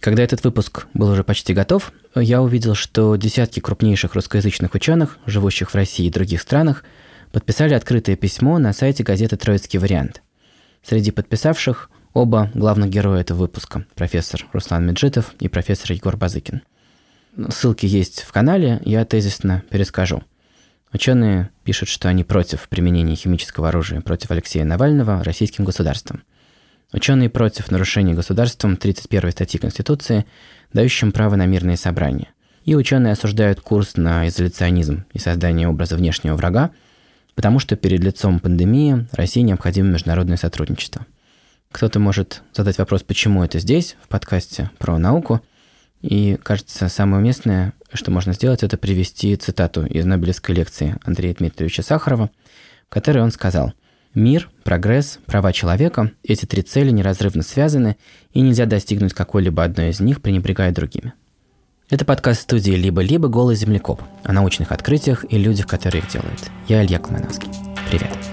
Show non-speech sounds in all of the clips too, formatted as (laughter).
Когда этот выпуск был уже почти готов, я увидел, что десятки крупнейших русскоязычных ученых, живущих в России и других странах, подписали открытое письмо на сайте газеты «Троицкий вариант». Среди подписавших оба главных героя этого выпуска – профессор Руслан Меджитов и профессор Егор Базыкин. Ссылки есть в канале, я тезисно перескажу. Ученые пишут, что они против применения химического оружия против Алексея Навального российским государством. Ученые против нарушения государством 31 статьи Конституции, дающим право на мирные собрания. И ученые осуждают курс на изоляционизм и создание образа внешнего врага, потому что перед лицом пандемии России необходимо международное сотрудничество. Кто-то может задать вопрос, почему это здесь, в подкасте про науку. И, кажется, самое уместное, что можно сделать, это привести цитату из Нобелевской лекции Андрея Дмитриевича Сахарова, в которой он сказал – Мир, прогресс, права человека – эти три цели неразрывно связаны, и нельзя достигнуть какой-либо одной из них, пренебрегая другими. Это подкаст студии «Либо-либо. Голый землекоп» о научных открытиях и людях, которые их делают. Я Илья Колмановский. Привет. В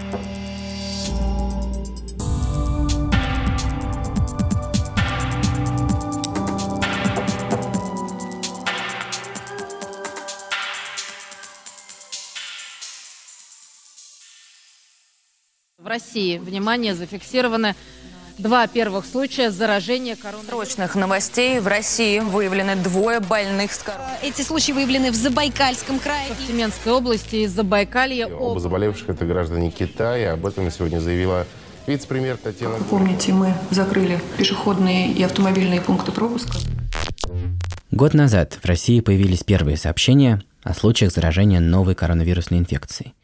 России, внимание, зафиксированы два первых случая заражения коронавирусом. Срочных новостей. В России выявлены двое больных с коронавирусом. Эти случаи выявлены в Забайкальском крае. В Тюменской области и Забайкалье. Оба заболевших – это граждане Китая. Об этом сегодня заявила вице-премьер Татьяна Как помните, мы закрыли пешеходные и автомобильные пункты пропуска. Год назад в России появились первые сообщения о случаях заражения новой коронавирусной инфекцией.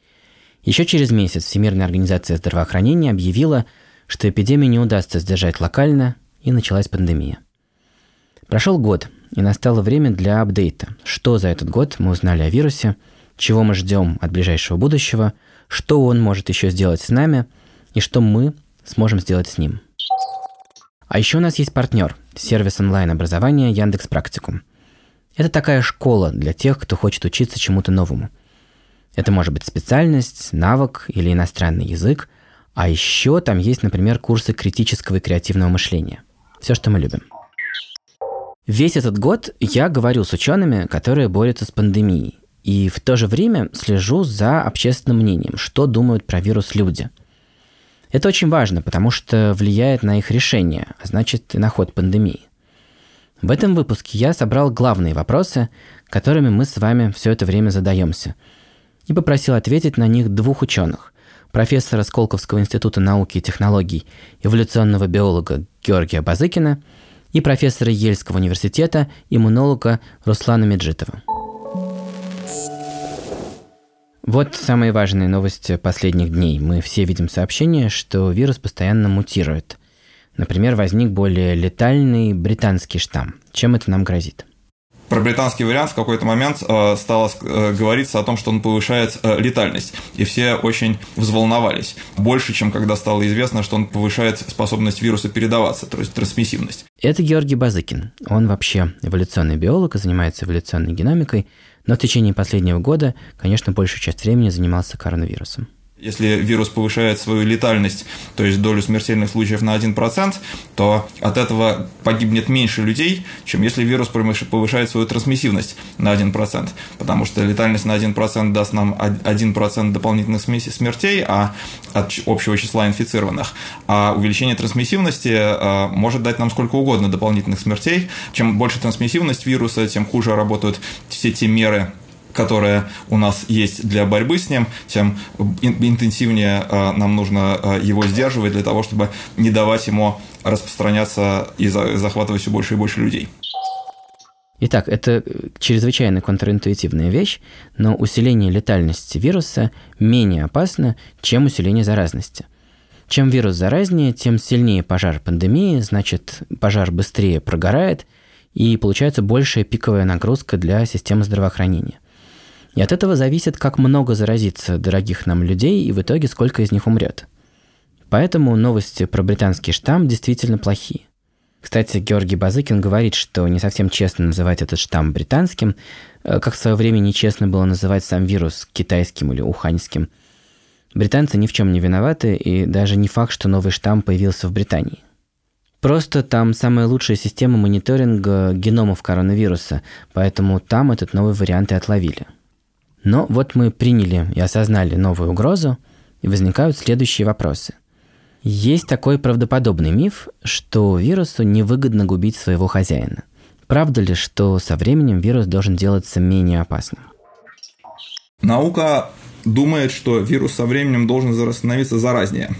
Еще через месяц Всемирная организация здравоохранения объявила, что эпидемию не удастся сдержать локально, и началась пандемия. Прошел год, и настало время для апдейта. Что за этот год мы узнали о вирусе, чего мы ждем от ближайшего будущего, что он может еще сделать с нами, и что мы сможем сделать с ним. А еще у нас есть партнер – сервис онлайн-образования Яндекс Практикум. Это такая школа для тех, кто хочет учиться чему-то новому – это может быть специальность, навык или иностранный язык. А еще там есть, например, курсы критического и креативного мышления. Все, что мы любим. Весь этот год я говорю с учеными, которые борются с пандемией. И в то же время слежу за общественным мнением, что думают про вирус люди. Это очень важно, потому что влияет на их решение, а значит и на ход пандемии. В этом выпуске я собрал главные вопросы, которыми мы с вами все это время задаемся – и попросил ответить на них двух ученых – профессора Сколковского института науки и технологий, эволюционного биолога Георгия Базыкина и профессора Ельского университета, иммунолога Руслана Меджитова. Вот самые важные новости последних дней. Мы все видим сообщение, что вирус постоянно мутирует. Например, возник более летальный британский штамм. Чем это нам грозит? Про британский вариант в какой-то момент э, стало э, говориться о том, что он повышает э, летальность, и все очень взволновались. Больше, чем когда стало известно, что он повышает способность вируса передаваться, то есть трансмиссивность. Это Георгий Базыкин. Он вообще эволюционный биолог и занимается эволюционной геномикой, но в течение последнего года, конечно, большую часть времени занимался коронавирусом. Если вирус повышает свою летальность, то есть долю смертельных случаев на 1%, то от этого погибнет меньше людей, чем если вирус повышает свою трансмиссивность на 1%. Потому что летальность на 1% даст нам 1% дополнительных смертей а от общего числа инфицированных. А увеличение трансмиссивности э, может дать нам сколько угодно дополнительных смертей. Чем больше трансмиссивность вируса, тем хуже работают все те меры, которая у нас есть для борьбы с ним, тем интенсивнее э, нам нужно э, его сдерживать для того, чтобы не давать ему распространяться и захватывать все больше и больше людей. Итак, это чрезвычайно контринтуитивная вещь, но усиление летальности вируса менее опасно, чем усиление заразности. Чем вирус заразнее, тем сильнее пожар пандемии, значит, пожар быстрее прогорает, и получается большая пиковая нагрузка для системы здравоохранения. И от этого зависит, как много заразится дорогих нам людей и в итоге сколько из них умрет. Поэтому новости про британский штамм действительно плохие. Кстати, Георгий Базыкин говорит, что не совсем честно называть этот штамм британским, э, как в свое время нечестно было называть сам вирус китайским или уханьским. Британцы ни в чем не виноваты, и даже не факт, что новый штамм появился в Британии. Просто там самая лучшая система мониторинга геномов коронавируса, поэтому там этот новый вариант и отловили. Но вот мы приняли и осознали новую угрозу, и возникают следующие вопросы. Есть такой правдоподобный миф, что вирусу невыгодно губить своего хозяина. Правда ли, что со временем вирус должен делаться менее опасным? Наука думает, что вирус со временем должен становиться заразнее.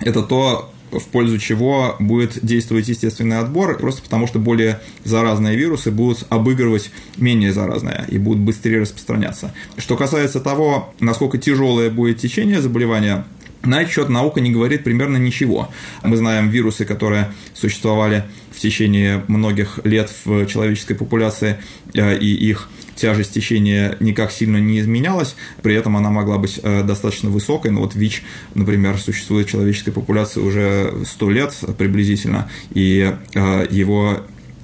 Это то, в пользу чего будет действовать естественный отбор, просто потому что более заразные вирусы будут обыгрывать менее заразные и будут быстрее распространяться. Что касается того, насколько тяжелое будет течение заболевания, на этот счет наука не говорит примерно ничего. Мы знаем вирусы, которые существовали в течение многих лет в человеческой популяции, э, и их тяжесть течения никак сильно не изменялась, при этом она могла быть э, достаточно высокой. Но вот ВИЧ, например, существует в человеческой популяции уже 100 лет приблизительно, и э, его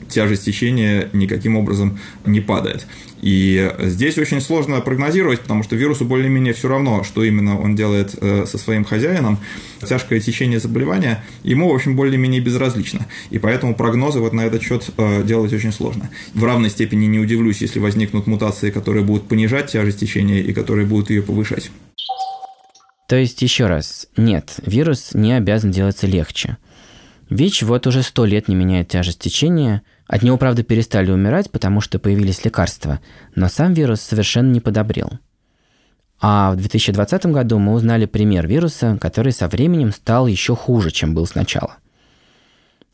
тяжесть течения никаким образом не падает. И здесь очень сложно прогнозировать, потому что вирусу более-менее все равно, что именно он делает э, со своим хозяином. Тяжкое течение заболевания ему, в общем, более-менее безразлично. И поэтому прогнозы вот на этот счет э, делать очень сложно. В равной степени не удивлюсь, если возникнут мутации, которые будут понижать тяжесть течения и которые будут ее повышать. То есть, еще раз, нет, вирус не обязан делаться легче. ВИЧ вот уже сто лет не меняет тяжесть течения – от него, правда, перестали умирать, потому что появились лекарства, но сам вирус совершенно не подобрел. А в 2020 году мы узнали пример вируса, который со временем стал еще хуже, чем был сначала.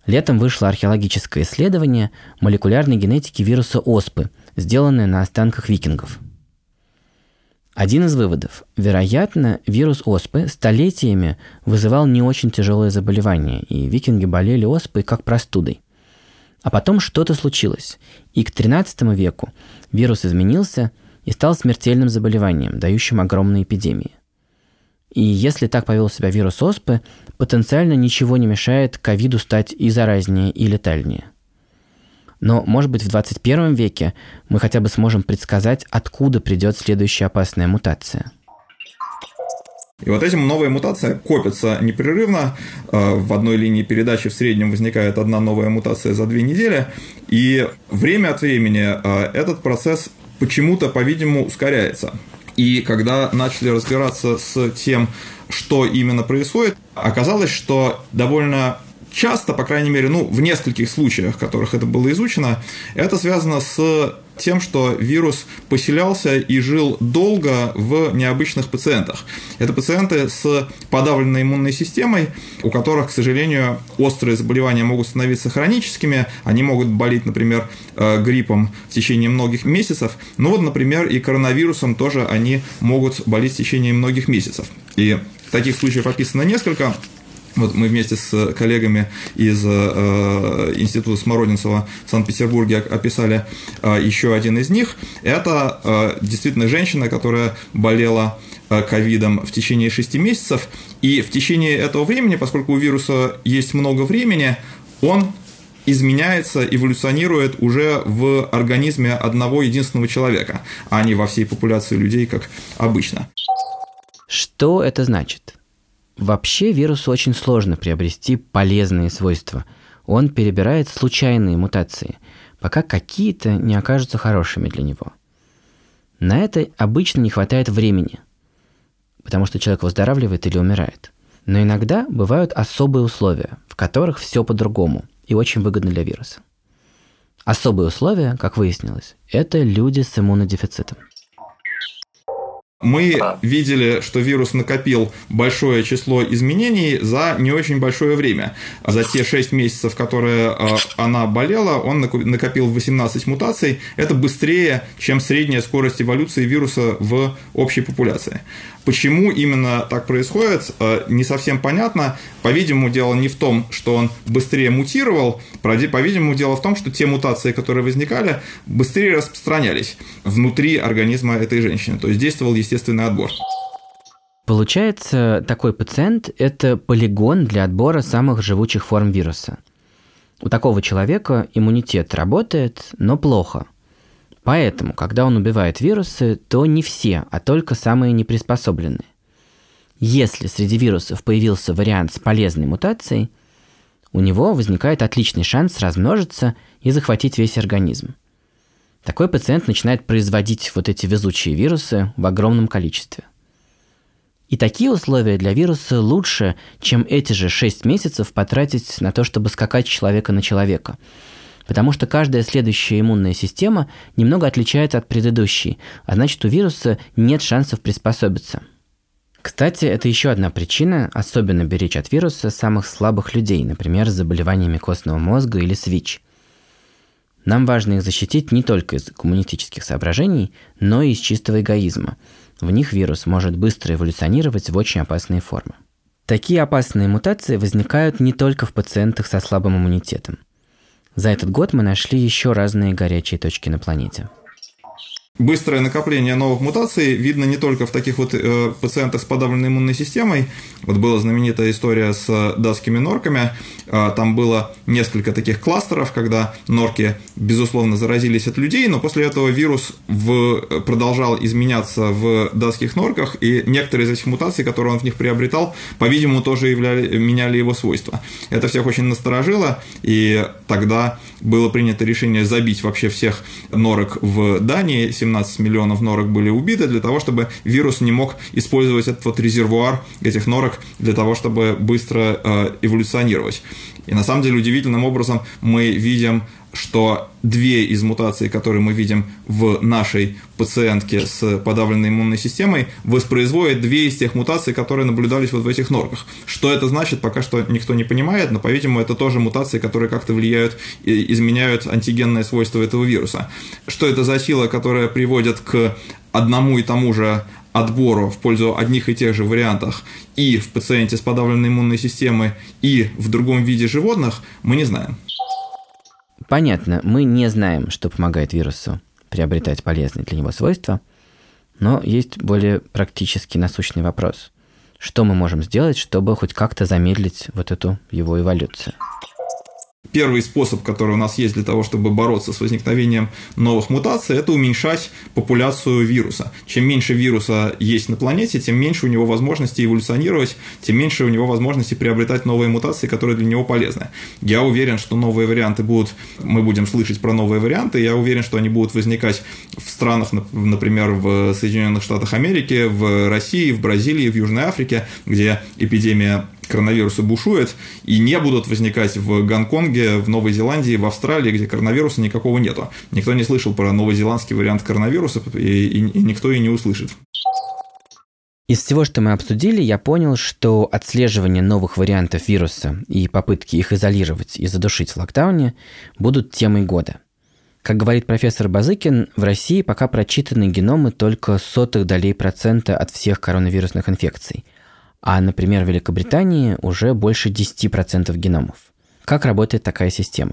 Летом вышло археологическое исследование молекулярной генетики вируса оспы, сделанное на останках викингов. Один из выводов. Вероятно, вирус оспы столетиями вызывал не очень тяжелое заболевание, и викинги болели оспой как простудой. А потом что-то случилось, и к XIII веку вирус изменился и стал смертельным заболеванием, дающим огромные эпидемии. И если так повел себя вирус оспы, потенциально ничего не мешает ковиду стать и заразнее, и летальнее. Но, может быть, в 21 веке мы хотя бы сможем предсказать, откуда придет следующая опасная мутация – и вот этим новые мутации копятся непрерывно. Э, в одной линии передачи в среднем возникает одна новая мутация за две недели. И время от времени э, этот процесс почему-то, по-видимому, ускоряется. И когда начали разбираться с тем, что именно происходит, оказалось, что довольно часто, по крайней мере, ну, в нескольких случаях, в которых это было изучено, это связано с тем, что вирус поселялся и жил долго в необычных пациентах. Это пациенты с подавленной иммунной системой, у которых, к сожалению, острые заболевания могут становиться хроническими, они могут болеть, например, э, гриппом в течение многих месяцев, но вот, например, и коронавирусом тоже они могут болеть в течение многих месяцев. И таких случаев описано несколько. Вот мы вместе с коллегами из э, Института Смородинцева в Санкт-Петербурге описали э, еще один из них. Это э, действительно женщина, которая болела ковидом в течение 6 месяцев, и в течение этого времени, поскольку у вируса есть много времени, он изменяется, эволюционирует уже в организме одного единственного человека, а не во всей популяции людей, как обычно. Что это значит? Вообще вирусу очень сложно приобрести полезные свойства. Он перебирает случайные мутации, пока какие-то не окажутся хорошими для него. На это обычно не хватает времени, потому что человек выздоравливает или умирает. Но иногда бывают особые условия, в которых все по-другому и очень выгодно для вируса. Особые условия, как выяснилось, это люди с иммунодефицитом. Мы видели, что вирус накопил большое число изменений за не очень большое время. За те 6 месяцев, которые а, она болела, он накопил 18 мутаций. Это быстрее, чем средняя скорость эволюции вируса в общей популяции. Почему именно так происходит, а, не совсем понятно. По-видимому, дело не в том, что он быстрее мутировал, по-видимому, дело в том, что те мутации, которые возникали, быстрее распространялись внутри организма этой женщины. То есть действовал, естественно, естественный отбор. Получается, такой пациент – это полигон для отбора самых живучих форм вируса. У такого человека иммунитет работает, но плохо. Поэтому, когда он убивает вирусы, то не все, а только самые неприспособленные. Если среди вирусов появился вариант с полезной мутацией, у него возникает отличный шанс размножиться и захватить весь организм. Такой пациент начинает производить вот эти везучие вирусы в огромном количестве. И такие условия для вируса лучше, чем эти же 6 месяцев потратить на то, чтобы скакать человека на человека. Потому что каждая следующая иммунная система немного отличается от предыдущей, а значит у вируса нет шансов приспособиться. Кстати, это еще одна причина особенно беречь от вируса самых слабых людей, например, с заболеваниями костного мозга или с ВИЧ. Нам важно их защитить не только из коммунистических соображений, но и из чистого эгоизма – в них вирус может быстро эволюционировать в очень опасные формы. Такие опасные мутации возникают не только в пациентах со слабым иммунитетом. За этот год мы нашли еще разные горячие точки на планете. Быстрое накопление новых мутаций видно не только в таких вот э, пациентах с подавленной иммунной системой. Вот была знаменитая история с датскими норками. Э, там было несколько таких кластеров, когда норки, безусловно, заразились от людей, но после этого вирус в, продолжал изменяться в датских норках, и некоторые из этих мутаций, которые он в них приобретал, по-видимому, тоже являли, меняли его свойства. Это всех очень насторожило, и тогда было принято решение забить вообще всех норок в Дании 17 миллионов норок были убиты для того, чтобы вирус не мог использовать этот вот резервуар этих норок для того, чтобы быстро э, эволюционировать. И на самом деле удивительным образом мы видим что две из мутаций, которые мы видим в нашей пациентке с подавленной иммунной системой, воспроизводят две из тех мутаций, которые наблюдались вот в этих норках. Что это значит, пока что никто не понимает, но, по-видимому, это тоже мутации, которые как-то влияют и изменяют антигенные свойства этого вируса. Что это за сила, которая приводит к одному и тому же отбору в пользу одних и тех же вариантах и в пациенте с подавленной иммунной системой, и в другом виде животных, мы не знаем. Понятно, мы не знаем, что помогает вирусу приобретать полезные для него свойства, но есть более практически насущный вопрос. Что мы можем сделать, чтобы хоть как-то замедлить вот эту его эволюцию? Первый способ, который у нас есть для того, чтобы бороться с возникновением новых мутаций, это уменьшать популяцию вируса. Чем меньше вируса есть на планете, тем меньше у него возможности эволюционировать, тем меньше у него возможности приобретать новые мутации, которые для него полезны. Я уверен, что новые варианты будут, мы будем слышать про новые варианты, я уверен, что они будут возникать в странах, например, в Соединенных Штатах Америки, в России, в Бразилии, в Южной Африке, где эпидемия коронавируса бушует, и не будут возникать в Гонконге, в Новой Зеландии, в Австралии, где коронавируса никакого нету. Никто не слышал про новозеландский вариант коронавируса, и, и, и никто и не услышит. Из всего, что мы обсудили, я понял, что отслеживание новых вариантов вируса и попытки их изолировать и задушить в локдауне будут темой года. Как говорит профессор Базыкин, в России пока прочитаны геномы только сотых долей процента от всех коронавирусных инфекций – а, например, в Великобритании уже больше 10% геномов. Как работает такая система?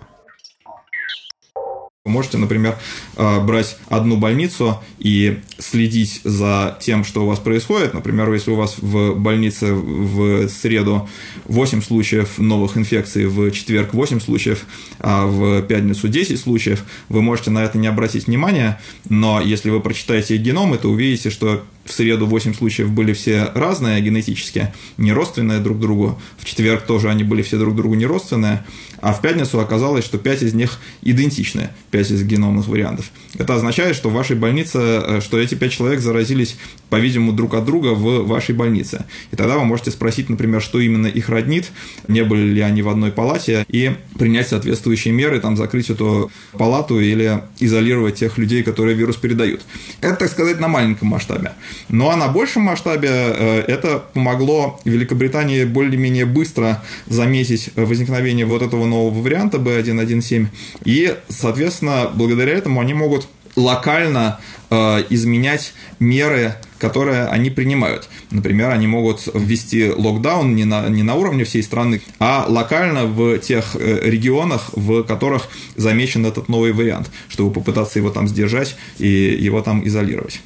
Вы можете, например, э, брать одну больницу и следить за тем, что у вас происходит. Например, если у вас в больнице в среду 8 случаев новых инфекций, в четверг 8 случаев, а в пятницу 10 случаев, вы можете на это не обратить внимания, но если вы прочитаете геномы, то увидите, что в среду 8 случаев были все разные генетически, не родственные друг другу. В четверг тоже они были все друг другу не родственные. А в пятницу оказалось, что 5 из них идентичны, 5 из геномных вариантов. Это означает, что в вашей больнице, э, что эти 5 человек заразились, по-видимому, друг от друга в вашей больнице. И тогда вы можете спросить, например, что именно их роднит, не были ли они в одной палате, и принять соответствующие меры, там, закрыть эту палату или изолировать тех людей, которые вирус передают. Это, так сказать, на маленьком масштабе. Ну а на большем масштабе э, это помогло Великобритании более-менее быстро заметить возникновение вот этого нового варианта B117. И, соответственно, благодаря этому они могут локально э, изменять меры, которые они принимают. Например, они могут ввести локдаун не на, не на уровне всей страны, а локально в тех э, регионах, в которых замечен этот новый вариант, чтобы попытаться его там сдержать и его там изолировать.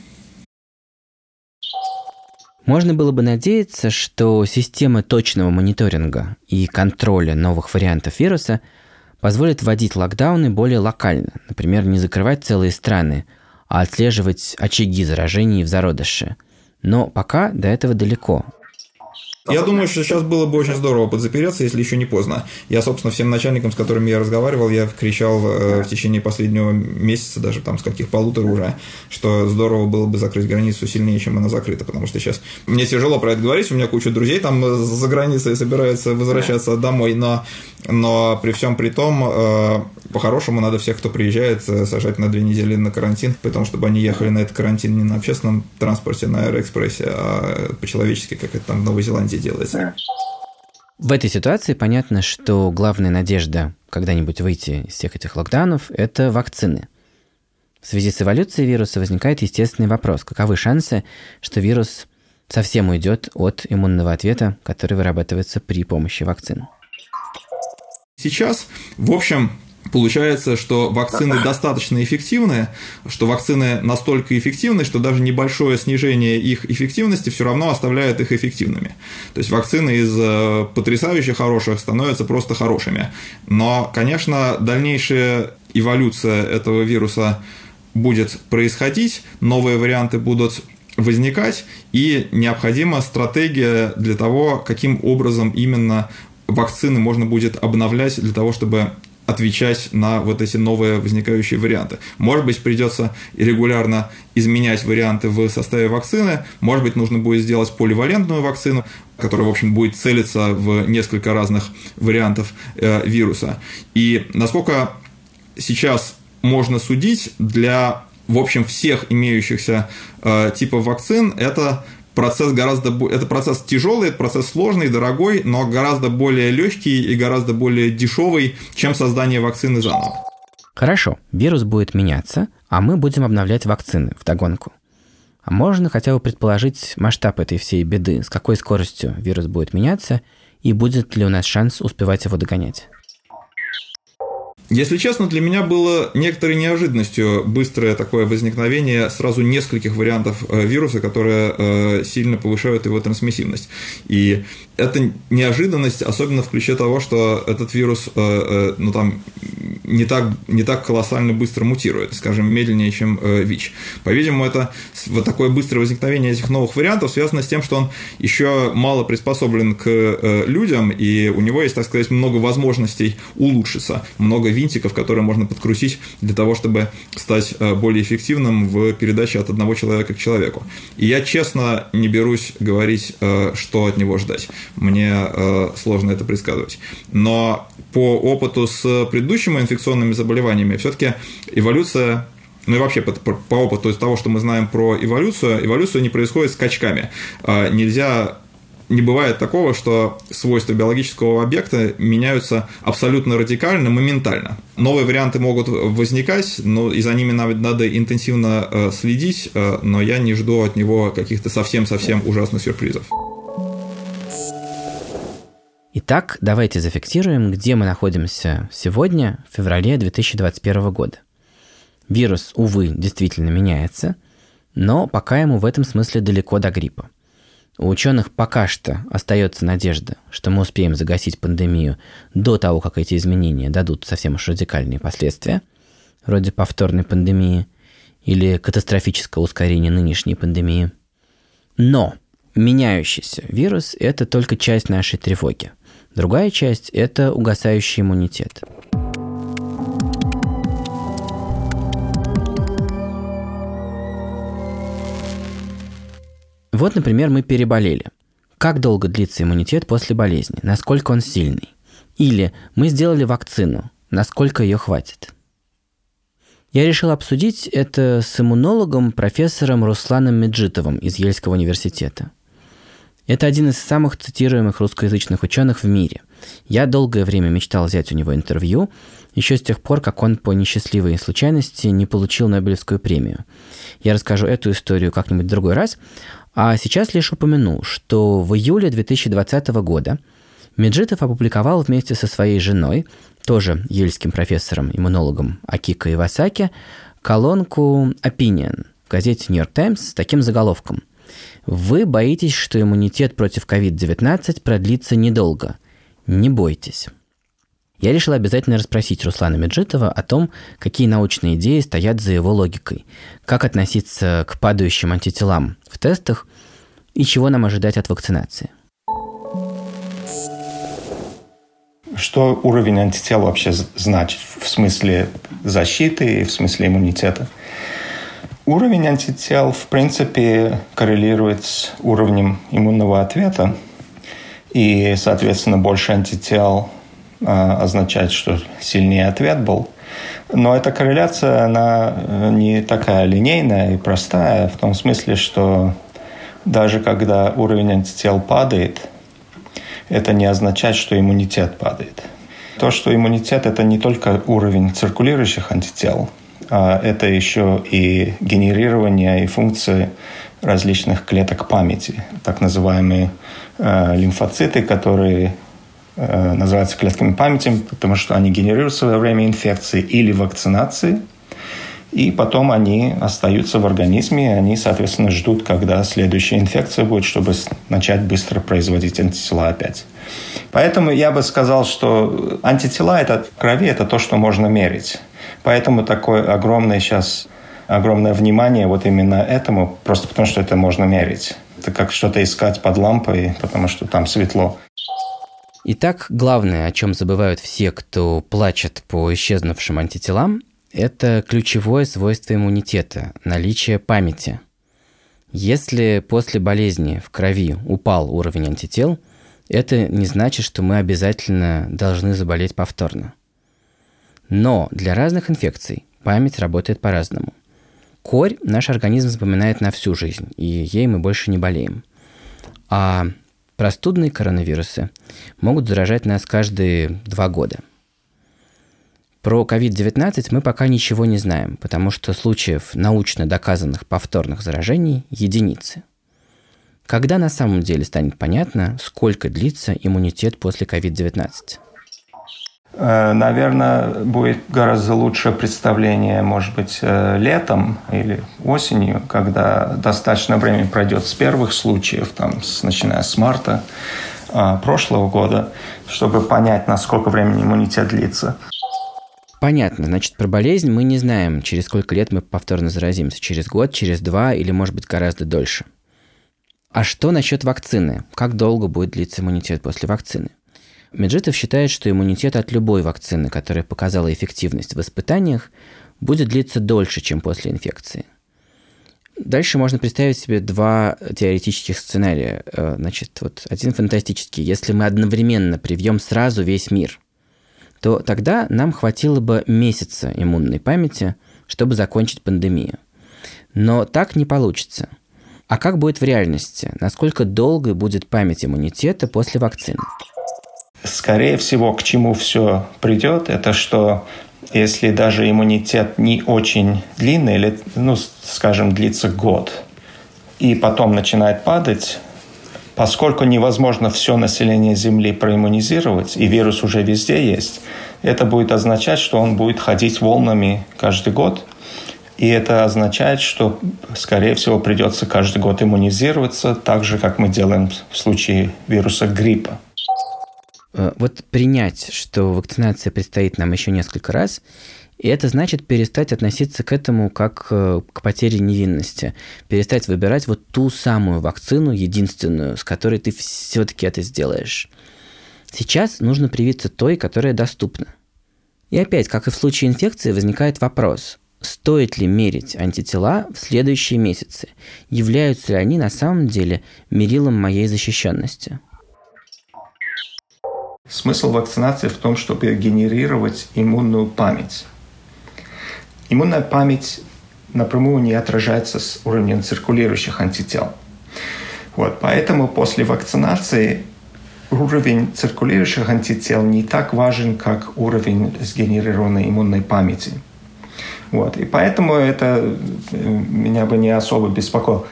Можно было бы надеяться, что система точного мониторинга и контроля новых вариантов вируса позволит вводить локдауны более локально, например, не закрывать целые страны, а отслеживать очаги заражений в зародыше. Но пока до этого далеко. Я думаю, что сейчас было бы очень здорово подзапереться, если еще не поздно. Я, собственно, всем начальникам, с которыми я разговаривал, я кричал э, в течение последнего месяца, даже там с каких полутора уже, что здорово было бы закрыть границу сильнее, чем она закрыта, потому что сейчас мне тяжело про это говорить, у меня куча друзей там за границей собираются возвращаться домой, но, но при всем при том, э, по-хорошему надо всех, кто приезжает, э, сажать на две недели на карантин, потому чтобы они ехали на этот карантин не на общественном транспорте, на аэроэкспрессе, а по-человечески, как это там в Новой Зеландии где делается. В этой ситуации понятно, что главная надежда когда-нибудь выйти из всех этих локдаунов – это вакцины. В связи с эволюцией вируса возникает естественный вопрос. Каковы шансы, что вирус совсем уйдет от иммунного ответа, который вырабатывается при помощи вакцин? Сейчас, в общем, Получается, что вакцины (laughs) достаточно эффективны, что вакцины настолько эффективны, что даже небольшое снижение их эффективности все равно оставляет их эффективными. То есть вакцины из э, потрясающе хороших становятся просто хорошими. Но, конечно, дальнейшая эволюция этого вируса будет происходить, новые варианты будут возникать, и необходима стратегия для того, каким образом именно вакцины можно будет обновлять для того, чтобы отвечать на вот эти новые возникающие варианты. Может быть, придется регулярно изменять варианты в составе вакцины, может быть, нужно будет сделать поливалентную вакцину, которая, в общем, будет целиться в несколько разных вариантов э, вируса. И насколько сейчас можно судить, для, в общем, всех имеющихся э, типов вакцин это процесс гораздо... Это процесс тяжелый, это процесс сложный, дорогой, но гораздо более легкий и гораздо более дешевый, чем создание вакцины заново. Хорошо, вирус будет меняться, а мы будем обновлять вакцины в догонку. А можно хотя бы предположить масштаб этой всей беды, с какой скоростью вирус будет меняться, и будет ли у нас шанс успевать его догонять? Если честно, для меня было некоторой неожиданностью быстрое такое возникновение сразу нескольких вариантов э, вируса, которые э, сильно повышают его трансмиссивность. И это неожиданность, особенно в ключе того, что этот вирус э, ну, там, не, так, не так колоссально быстро мутирует, скажем, медленнее, чем ВИЧ. По-видимому, это вот такое быстрое возникновение этих новых вариантов связано с тем, что он еще мало приспособлен к людям, и у него есть, так сказать, много возможностей улучшиться, много винтиков, которые можно подкрутить для того, чтобы стать э, более эффективным в передаче от одного человека к человеку. И я честно не берусь говорить, э, что от него ждать. Мне э, сложно это предсказывать. Но по опыту с предыдущими инфекционными заболеваниями все-таки эволюция ну и вообще по, по, по опыту из того, что мы знаем про эволюцию, эволюция не происходит скачками. Нельзя не бывает такого, что свойства биологического объекта меняются абсолютно радикально, моментально. Новые варианты могут возникать, но и за ними надо, надо интенсивно э, следить, э, но я не жду от него каких-то совсем-совсем ужасных сюрпризов. Итак, давайте зафиксируем, где мы находимся сегодня, в феврале 2021 года. Вирус, увы, действительно меняется, но пока ему в этом смысле далеко до гриппа. У ученых пока что остается надежда, что мы успеем загасить пандемию до того, как эти изменения дадут совсем уж радикальные последствия, вроде повторной пандемии или катастрофического ускорения нынешней пандемии. Но меняющийся вирус – это только часть нашей тревоги. Другая часть – это угасающий иммунитет – Вот, например, мы переболели. Как долго длится иммунитет после болезни? Насколько он сильный? Или мы сделали вакцину. Насколько ее хватит? Я решил обсудить это с иммунологом профессором Русланом Меджитовым из Ельского университета. Это один из самых цитируемых русскоязычных ученых в мире. Я долгое время мечтал взять у него интервью, еще с тех пор, как он по несчастливой случайности не получил Нобелевскую премию. Я расскажу эту историю как-нибудь в другой раз, а сейчас лишь упомяну, что в июле 2020 года Меджитов опубликовал вместе со своей женой, тоже ельским профессором-иммунологом Акико Ивасаки, колонку Opinion в газете York Times с таким заголовком вы боитесь, что иммунитет против COVID-19 продлится недолго. Не бойтесь. Я решил обязательно расспросить Руслана Меджитова о том, какие научные идеи стоят за его логикой, как относиться к падающим антителам в тестах и чего нам ожидать от вакцинации. Что уровень антител вообще значит в смысле защиты и в смысле иммунитета? Уровень антител, в принципе, коррелирует с уровнем иммунного ответа. И, соответственно, больше антител э, означает, что сильнее ответ был. Но эта корреляция, она э, не такая линейная и простая, в том смысле, что даже когда уровень антител падает, это не означает, что иммунитет падает. То, что иммунитет – это не только уровень циркулирующих антител – а это еще и генерирование и функции различных клеток памяти, так называемые э, лимфоциты, которые э, называются клетками памяти, потому что они генерируются во время инфекции или вакцинации, и потом они остаются в организме, и они, соответственно, ждут, когда следующая инфекция будет, чтобы начать быстро производить антитела опять. Поэтому я бы сказал, что антитела это, в крови – это то, что можно мерить. Поэтому такое огромное сейчас огромное внимание вот именно этому, просто потому что это можно мерить. Это как что-то искать под лампой, потому что там светло. Итак, главное, о чем забывают все, кто плачет по исчезнувшим антителам, это ключевое свойство иммунитета – наличие памяти. Если после болезни в крови упал уровень антител, это не значит, что мы обязательно должны заболеть повторно – но для разных инфекций память работает по-разному. Корь наш организм запоминает на всю жизнь, и ей мы больше не болеем. А простудные коронавирусы могут заражать нас каждые два года. Про COVID-19 мы пока ничего не знаем, потому что случаев научно доказанных повторных заражений – единицы. Когда на самом деле станет понятно, сколько длится иммунитет после COVID-19? Э, наверное, будет гораздо лучшее представление, может быть, э, летом или осенью, когда достаточно времени пройдет с первых случаев, там, с, начиная с марта э, прошлого года, чтобы понять, насколько времени иммунитет длится. Понятно. Значит, про болезнь мы не знаем, через сколько лет мы повторно заразимся. Через год, через два или, может быть, гораздо дольше. А что насчет вакцины? Как долго будет длиться иммунитет после вакцины? Меджитов считает, что иммунитет от любой вакцины, которая показала эффективность в испытаниях, будет длиться дольше, чем после инфекции. Дальше можно представить себе два теоретических сценария. Э, значит, вот один фантастический. Если мы одновременно привьем сразу весь мир, то тогда нам хватило бы месяца иммунной памяти, чтобы закончить пандемию. Но так не получится. А как будет в реальности? Насколько долгой будет память иммунитета после вакцины? Скорее всего, к чему все придет, это что если даже иммунитет не очень длинный, или, ну, скажем, длится год, и потом начинает падать, поскольку невозможно все население Земли проиммунизировать, и вирус уже везде есть, это будет означать, что он будет ходить волнами каждый год, и это означает, что, скорее всего, придется каждый год иммунизироваться, так же, как мы делаем в случае вируса гриппа. Э, вот принять, что вакцинация предстоит нам еще несколько раз, и это значит перестать относиться к этому как э, к потере невинности. Перестать выбирать вот ту самую вакцину, единственную, с которой ты все-таки это сделаешь. Сейчас нужно привиться той, которая доступна. И опять, как и в случае инфекции, возникает вопрос, стоит ли мерить антитела в следующие месяцы? Являются ли они на самом деле мерилом моей защищенности? Смысл вакцинации в том, чтобы генерировать иммунную память. Иммунная память напрямую не отражается с уровнем циркулирующих антител. Вот, поэтому после вакцинации уровень циркулирующих антител не так важен, как уровень сгенерированной иммунной памяти. Вот, и поэтому это э, меня бы не особо беспокоило.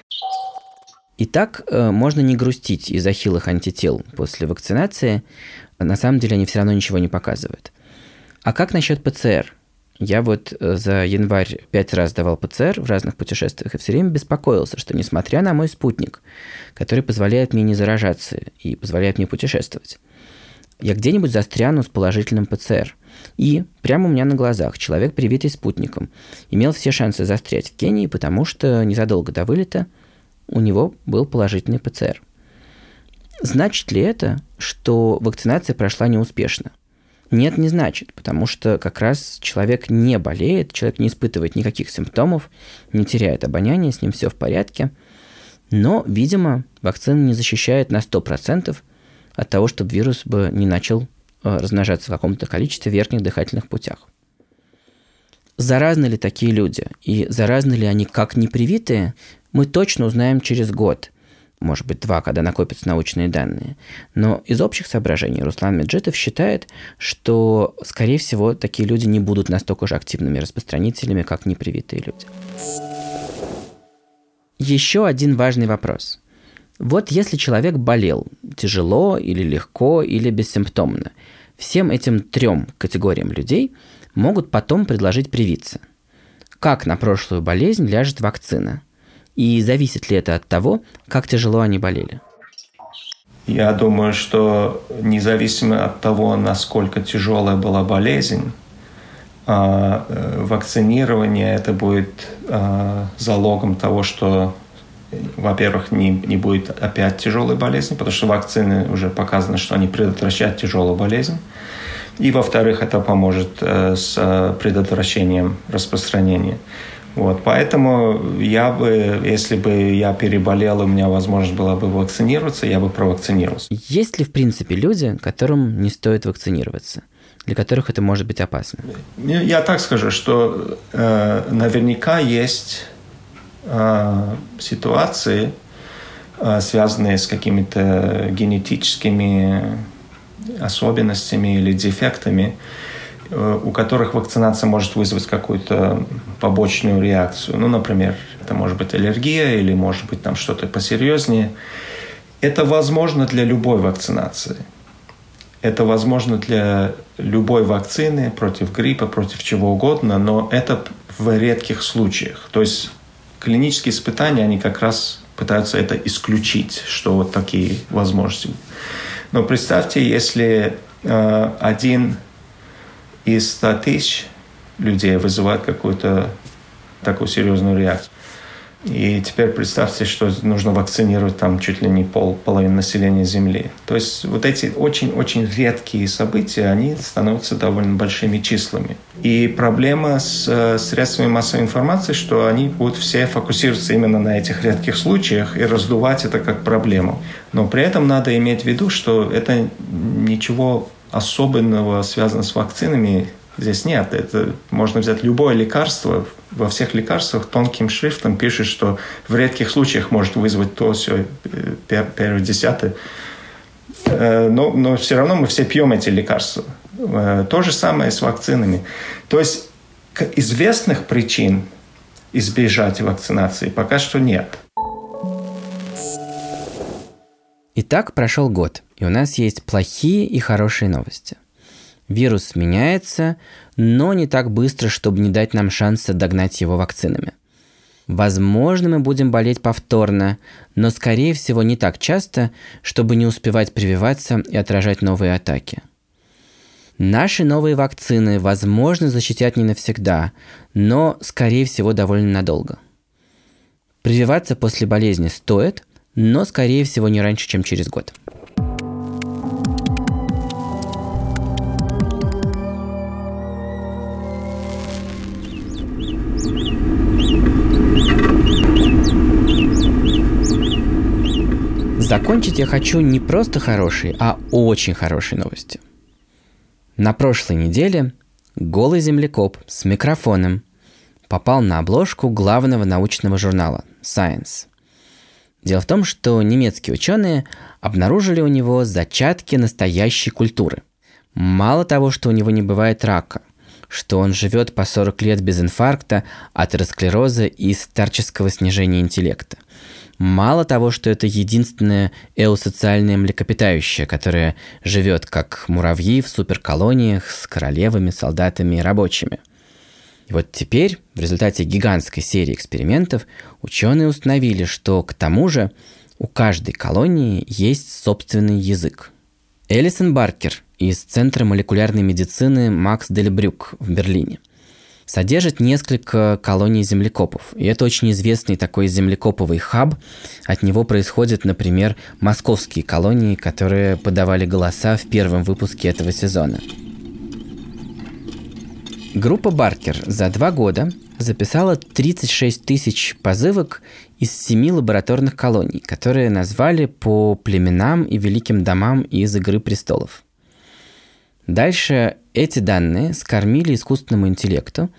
Итак, э, можно не грустить из-за хилых антител после вакцинации, на самом деле они все равно ничего не показывают. А как насчет ПЦР? Я вот э, за январь пять раз давал ПЦР в разных путешествиях и все время беспокоился, что несмотря на мой спутник, который позволяет мне не заражаться и позволяет мне путешествовать, я где-нибудь застряну с положительным ПЦР. И прямо у меня на глазах человек, привитый спутником, имел все шансы застрять в Кении, потому что незадолго до вылета у него был положительный ПЦР – Значит ли это, что вакцинация прошла неуспешно? Нет, не значит, потому что как раз человек не болеет, человек не испытывает никаких симптомов, не теряет обоняние, с ним все в порядке. Но, видимо, вакцина не защищает на 100% от того, чтобы вирус бы не начал э, размножаться в каком-то количестве в верхних дыхательных путях. Заразны ли такие люди и заразны ли они как непривитые, мы точно узнаем через год, может быть, два, когда накопятся научные данные. Но из общих соображений Руслан Меджитов считает, что, скорее всего, такие люди не будут настолько же активными распространителями, как непривитые люди. Еще один важный вопрос. Вот если человек болел тяжело или легко или бессимптомно, всем этим трем категориям людей могут потом предложить привиться. Как на прошлую болезнь ляжет вакцина – и зависит ли это от того, как тяжело они болели? Я думаю, что независимо от того, насколько тяжелая была болезнь, а, э, вакцинирование это будет а, залогом того, что, во-первых, не, не будет опять тяжелой болезни, потому что вакцины уже показано, что они предотвращают тяжелую болезнь. И, во-вторых, это поможет э, с э, предотвращением распространения. Вот, поэтому я бы, если бы я переболел, у меня возможность была бы вакцинироваться, я бы провакцинировался. Есть ли, в принципе, люди, которым не стоит вакцинироваться? Для которых это может быть опасно? Я так скажу, что э, наверняка есть э, ситуации, э, связанные с какими-то генетическими особенностями или дефектами, Э, у которых вакцинация может вызвать какую-то побочную реакцию. Ну, например, это может быть аллергия или может быть там что-то посерьезнее. Это возможно для любой вакцинации. Это возможно для любой вакцины против гриппа, против чего угодно, но это в редких случаях. То есть клинические испытания, они как раз пытаются это исключить, что вот такие возможности. Но представьте, если э, один из 100 тысяч людей вызывает какую-то такую серьезную реакцию. И теперь представьте, что нужно вакцинировать там чуть ли не пол, половину населения Земли. То есть вот эти очень-очень редкие события, они становятся довольно большими числами. И проблема с э, средствами массовой информации, что они будут все фокусироваться именно на этих редких случаях и раздувать это как проблему. Но при этом надо иметь в виду, что это ничего особенного связано с вакцинами здесь нет. Это можно взять любое лекарство. Во всех лекарствах тонким шрифтом пишет, что в редких случаях может вызвать то, все, э, первое, десятое. Э, но, но все равно мы все пьем эти лекарства. Э, то же самое с вакцинами. То есть известных причин избежать вакцинации пока что нет. Итак, прошел год, и у нас есть плохие и хорошие новости. Вирус меняется, но не так быстро, чтобы не дать нам шанса догнать его вакцинами. Возможно, мы будем болеть повторно, но, скорее всего, не так часто, чтобы не успевать прививаться и отражать новые атаки. Наши новые вакцины, возможно, защитят не навсегда, но, скорее всего, довольно надолго. Прививаться после болезни стоит – но, скорее всего, не раньше, чем через год. Закончить я хочу не просто хорошей, а очень хорошей новостью. На прошлой неделе голый землекоп с микрофоном попал на обложку главного научного журнала Science – Дело в том, что немецкие ученые обнаружили у него зачатки настоящей культуры. Мало того, что у него не бывает рака, что он живет по 40 лет без инфаркта, атеросклероза и старческого снижения интеллекта. Мало того, что это единственное эосоциальное млекопитающее, которое живет как муравьи в суперколониях с королевами, солдатами и рабочими – и вот теперь, в результате гигантской серии экспериментов, ученые установили, что к тому же у каждой колонии есть собственный язык. Элисон Баркер из Центра молекулярной медицины Макс Дельбрюк в Берлине содержит несколько колоний землекопов. И это очень известный такой землекоповый хаб. От него происходят, например, московские колонии, которые подавали голоса в первом выпуске этого сезона. Группа Баркер за два года записала 36 тысяч позывок из семи лабораторных колоний, которые назвали по племенам и великим домам из «Игры престолов». Дальше эти данные скормили искусственному интеллекту,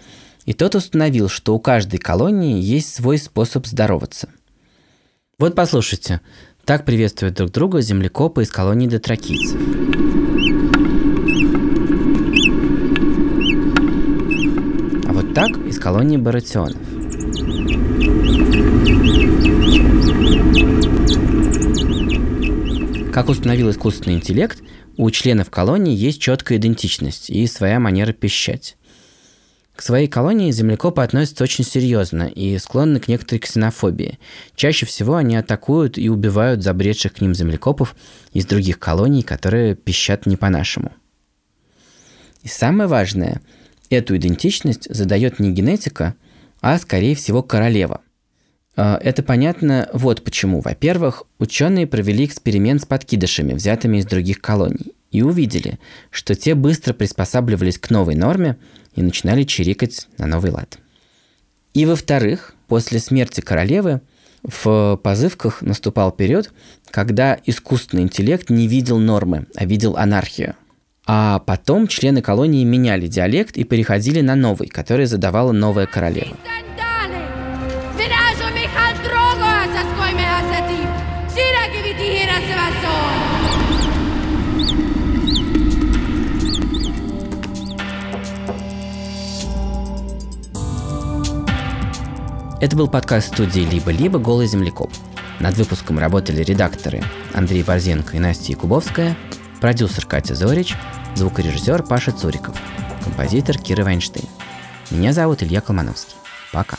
и тот установил, что у каждой колонии есть свой способ здороваться. Вот послушайте, так приветствуют друг друга землекопы из колонии дотракийцев. А вот так из колонии баратионов. Как установил искусственный интеллект, у членов колонии есть четкая идентичность и своя манера пищать. К своей колонии землекопы относятся очень серьезно и склонны к некоторой ксенофобии. Чаще всего они атакуют и убивают забредших к ним землекопов из других колоний, которые пищат не по-нашему. И самое важное, эту идентичность задает не генетика, а скорее всего королева. А, это понятно вот почему. Во-первых, ученые провели эксперимент с подкидышами, взятыми из других колоний, и увидели, что те быстро приспосабливались к новой норме – и начинали чирикать на новый лад. И во-вторых, после смерти королевы в позывках наступал период, когда искусственный интеллект не видел нормы, а видел анархию. А потом члены колонии меняли диалект и переходили на новый, который задавала новая королева. Это был подкаст студии «Либо-либо. Голый землекоп». Над выпуском работали редакторы Андрей Борзенко и Настя Якубовская, продюсер Катя Зорич, звукорежиссер Паша Цуриков, композитор Кира Вайнштейн. Меня зовут Илья Колмановский. Пока.